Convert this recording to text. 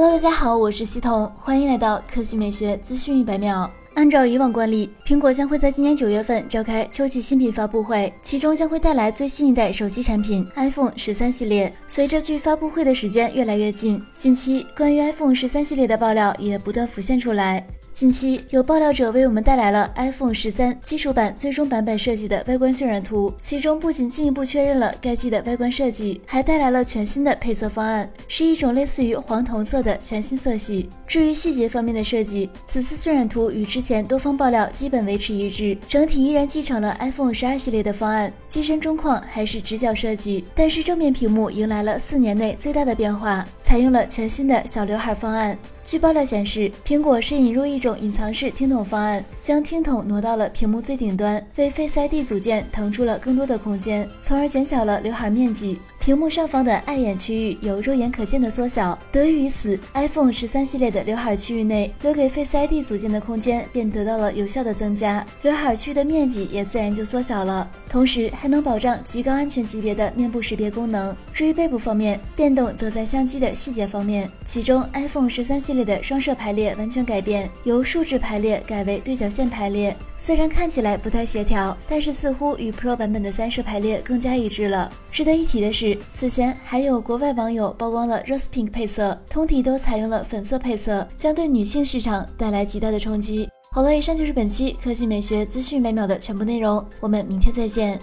Hello，大家好，我是西彤，欢迎来到科技美学资讯一百秒。按照以往惯例，苹果将会在今年九月份召开秋季新品发布会，其中将会带来最新一代手机产品 iPhone 十三系列。随着距发布会的时间越来越近，近期关于 iPhone 十三系列的爆料也不断浮现出来。近期有爆料者为我们带来了 iPhone 十三基础版最终版本设计的外观渲染图，其中不仅进一步确认了该机的外观设计，还带来了全新的配色方案，是一种类似于黄铜色的全新色系。至于细节方面的设计，此次渲染图与之前多方爆料基本维持一致，整体依然继承了 iPhone 十二系列的方案，机身中框还是直角设计，但是正面屏幕迎来了四年内最大的变化，采用了全新的小刘海方案。据爆料显示，苹果是引入一种隐藏式听筒方案，将听筒挪到了屏幕最顶端，为 Face ID 组件腾出了更多的空间，从而减小了刘海面积。屏幕上方的碍眼区域有肉眼可见的缩小，得益于此，iPhone 十三系列的刘海区域内留给 Face ID 组件的空间便得到了有效的增加，刘海区的面积也自然就缩小了，同时还能保障极高安全级别的面部识别功能。至于背部方面，变动则在相机的细节方面，其中 iPhone 十三系列的双摄排列完全改变，由竖置排列改为对角线排列，虽然看起来不太协调，但是似乎与 Pro 版本的三摄排列更加一致了。值得一提的是。此前还有国外网友曝光了 Rose Pink 配色，通体都采用了粉色配色，将对女性市场带来极大的冲击。好了，以上就是本期科技美学资讯每秒的全部内容，我们明天再见。